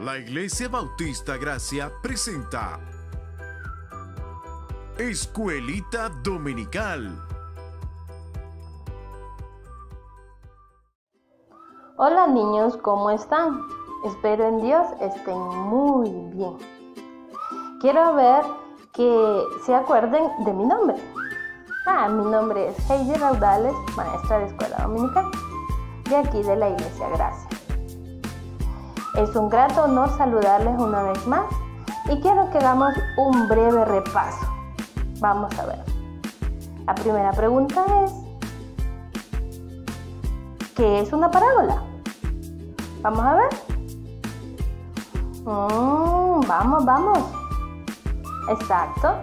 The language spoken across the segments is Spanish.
La Iglesia Bautista Gracia presenta Escuelita Dominical. Hola niños, ¿cómo están? Espero en Dios estén muy bien. Quiero ver que se acuerden de mi nombre. Ah, mi nombre es Heidi Raudales, maestra de escuela dominical, de aquí de la Iglesia Gracia. Es un grato honor saludarles una vez más y quiero que hagamos un breve repaso. Vamos a ver. La primera pregunta es, ¿qué es una parábola? Vamos a ver. Mm, vamos, vamos. Exacto.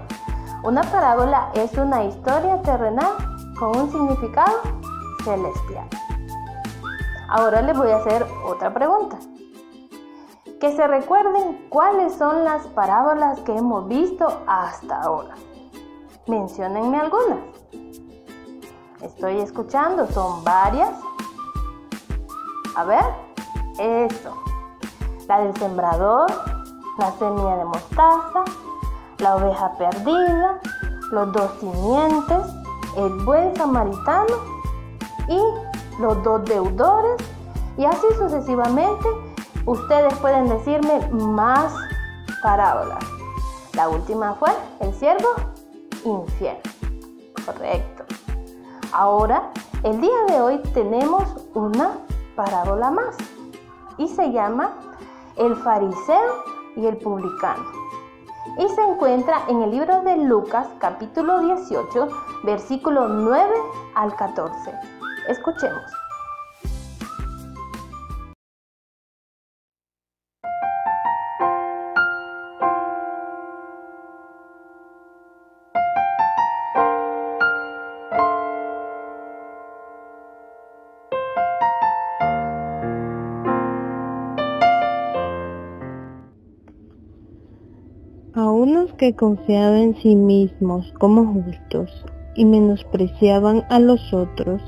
Una parábola es una historia terrenal con un significado celestial. Ahora les voy a hacer otra pregunta que se recuerden cuáles son las parábolas que hemos visto hasta ahora. Menciónenme algunas. Estoy escuchando, son varias. A ver, eso. La del sembrador, la semilla de mostaza, la oveja perdida, los dos simientes, el buen samaritano y los dos deudores y así sucesivamente Ustedes pueden decirme más parábolas. La última fue el siervo infiel. Correcto. Ahora, el día de hoy tenemos una parábola más y se llama el fariseo y el publicano. Y se encuentra en el libro de Lucas capítulo 18, versículo 9 al 14. Escuchemos. A unos que confiaban en sí mismos como justos y menospreciaban a los otros,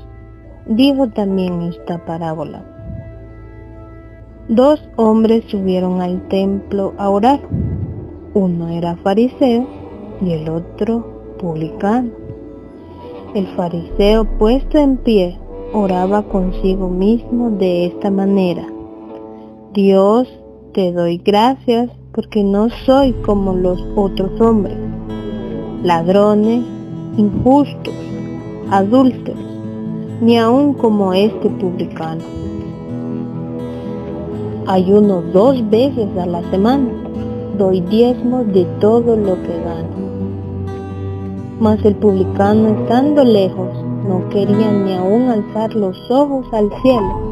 dijo también esta parábola. Dos hombres subieron al templo a orar. Uno era fariseo y el otro publicano. El fariseo puesto en pie oraba consigo mismo de esta manera. Dios, te doy gracias porque no soy como los otros hombres, ladrones, injustos, adúlteros, ni aun como este publicano. Ayuno dos veces a la semana, doy diezmo de todo lo que gano. Mas el publicano estando lejos no quería ni aun alzar los ojos al cielo,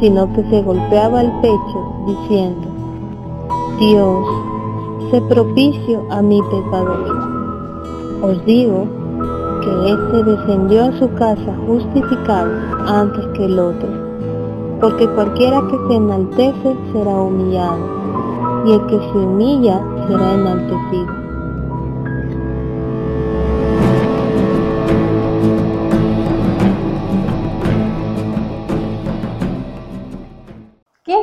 sino que se golpeaba el pecho diciendo, Dios, sé propicio a mi pecador. Os digo que éste descendió a su casa justificado antes que el otro, porque cualquiera que se enaltece será humillado, y el que se humilla será enaltecido.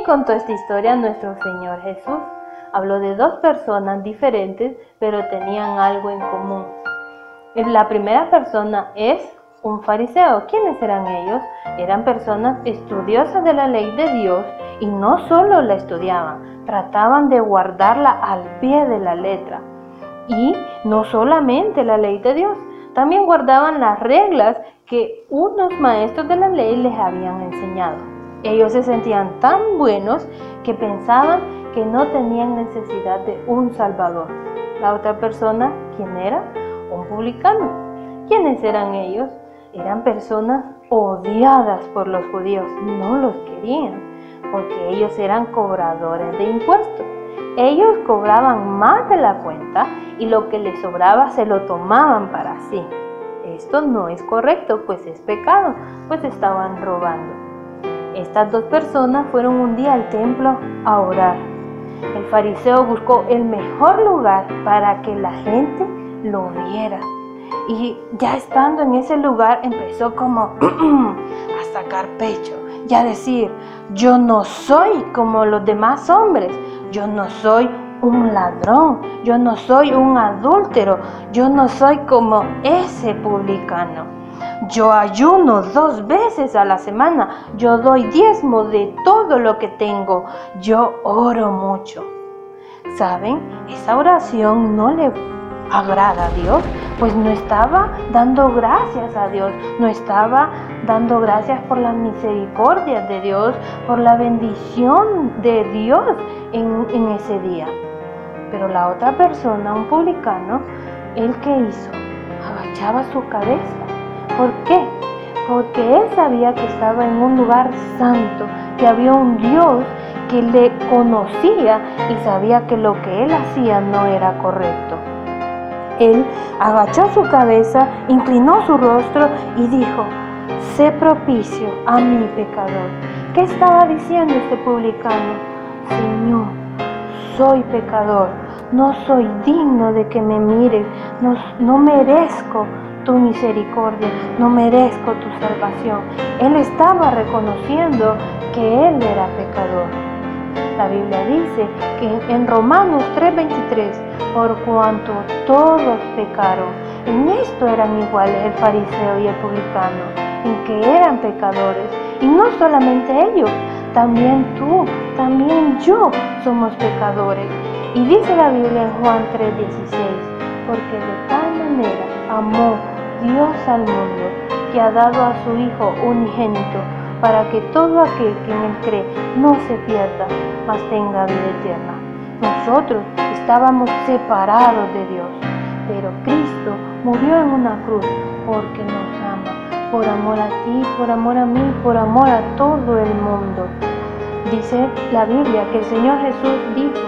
Contó esta historia? Nuestro Señor Jesús habló de dos personas diferentes, pero tenían algo en común. La primera persona es un fariseo. ¿Quiénes eran ellos? Eran personas estudiosas de la ley de Dios y no solo la estudiaban, trataban de guardarla al pie de la letra. Y no solamente la ley de Dios, también guardaban las reglas que unos maestros de la ley les habían enseñado. Ellos se sentían tan buenos que pensaban que no tenían necesidad de un Salvador. La otra persona, ¿quién era? Un publicano. ¿Quiénes eran ellos? Eran personas odiadas por los judíos, no los querían, porque ellos eran cobradores de impuestos. Ellos cobraban más de la cuenta y lo que les sobraba se lo tomaban para sí. Esto no es correcto, pues es pecado, pues estaban robando. Estas dos personas fueron un día al templo a orar. El fariseo buscó el mejor lugar para que la gente lo viera. Y ya estando en ese lugar empezó como a sacar pecho. y a decir, yo no soy como los demás hombres, yo no soy un ladrón, yo no soy un adúltero, yo no soy como ese publicano. Yo ayuno dos veces a la semana, yo doy diezmo de todo lo que tengo, yo oro mucho. ¿Saben? Esa oración no le agrada a Dios, pues no estaba dando gracias a Dios, no estaba dando gracias por la misericordia de Dios, por la bendición de Dios en, en ese día. Pero la otra persona, un publicano, ¿él qué hizo? Agachaba su cabeza. ¿Por qué? Porque él sabía que estaba en un lugar santo, que había un Dios que le conocía y sabía que lo que él hacía no era correcto. Él agachó su cabeza, inclinó su rostro y dijo, sé propicio a mi pecador. ¿Qué estaba diciendo este publicano? Señor, soy pecador, no soy digno de que me mires, no, no merezco tu misericordia, no merezco tu salvación. Él estaba reconociendo que él era pecador. La Biblia dice que en Romanos 3:23, por cuanto todos pecaron, en esto eran iguales el fariseo y el publicano, en que eran pecadores. Y no solamente ellos, también tú, también yo somos pecadores. Y dice la Biblia en Juan 3:16, porque de tal manera amó Dios al mundo que ha dado a su Hijo unigénito para que todo aquel que en él cree no se pierda, mas tenga vida eterna. Nosotros estábamos separados de Dios, pero Cristo murió en una cruz porque nos ama, por amor a ti, por amor a mí, por amor a todo el mundo. Dice la Biblia que el Señor Jesús dijo,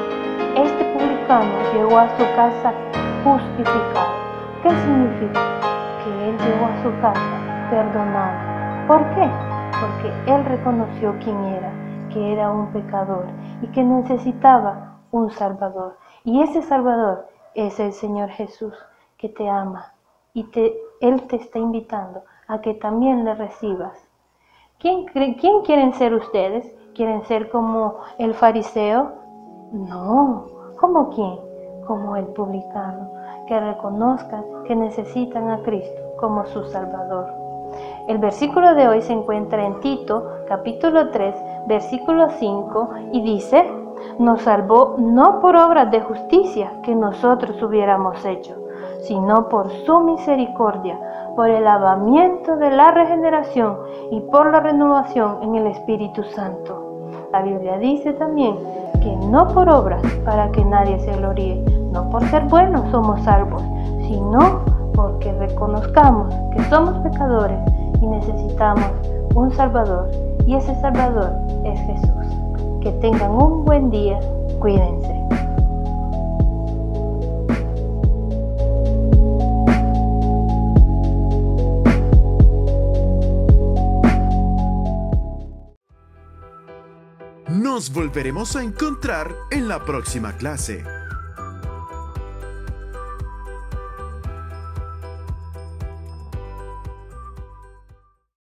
este publicano llegó a su casa justificado. ¿Qué significa? Que él llegó a su casa perdonado. ¿Por qué? porque él reconoció quién era, que era un pecador y que necesitaba un Salvador. Y ese Salvador es el Señor Jesús, que te ama y te, Él te está invitando a que también le recibas. ¿Quién, ¿Quién quieren ser ustedes? ¿Quieren ser como el fariseo? No, ¿como quién? Como el publicano, que reconozcan que necesitan a Cristo como su Salvador. El versículo de hoy se encuentra en Tito, capítulo 3, versículo 5, y dice, nos salvó no por obras de justicia que nosotros hubiéramos hecho, sino por su misericordia, por el lavamiento de la regeneración y por la renovación en el Espíritu Santo. La Biblia dice también que no por obras para que nadie se gloríe, no por ser buenos somos salvos, sino porque reconozcamos que somos pecadores y necesitamos un Salvador y ese Salvador es Jesús. Que tengan un buen día, cuídense. Volveremos a encontrar en la próxima clase.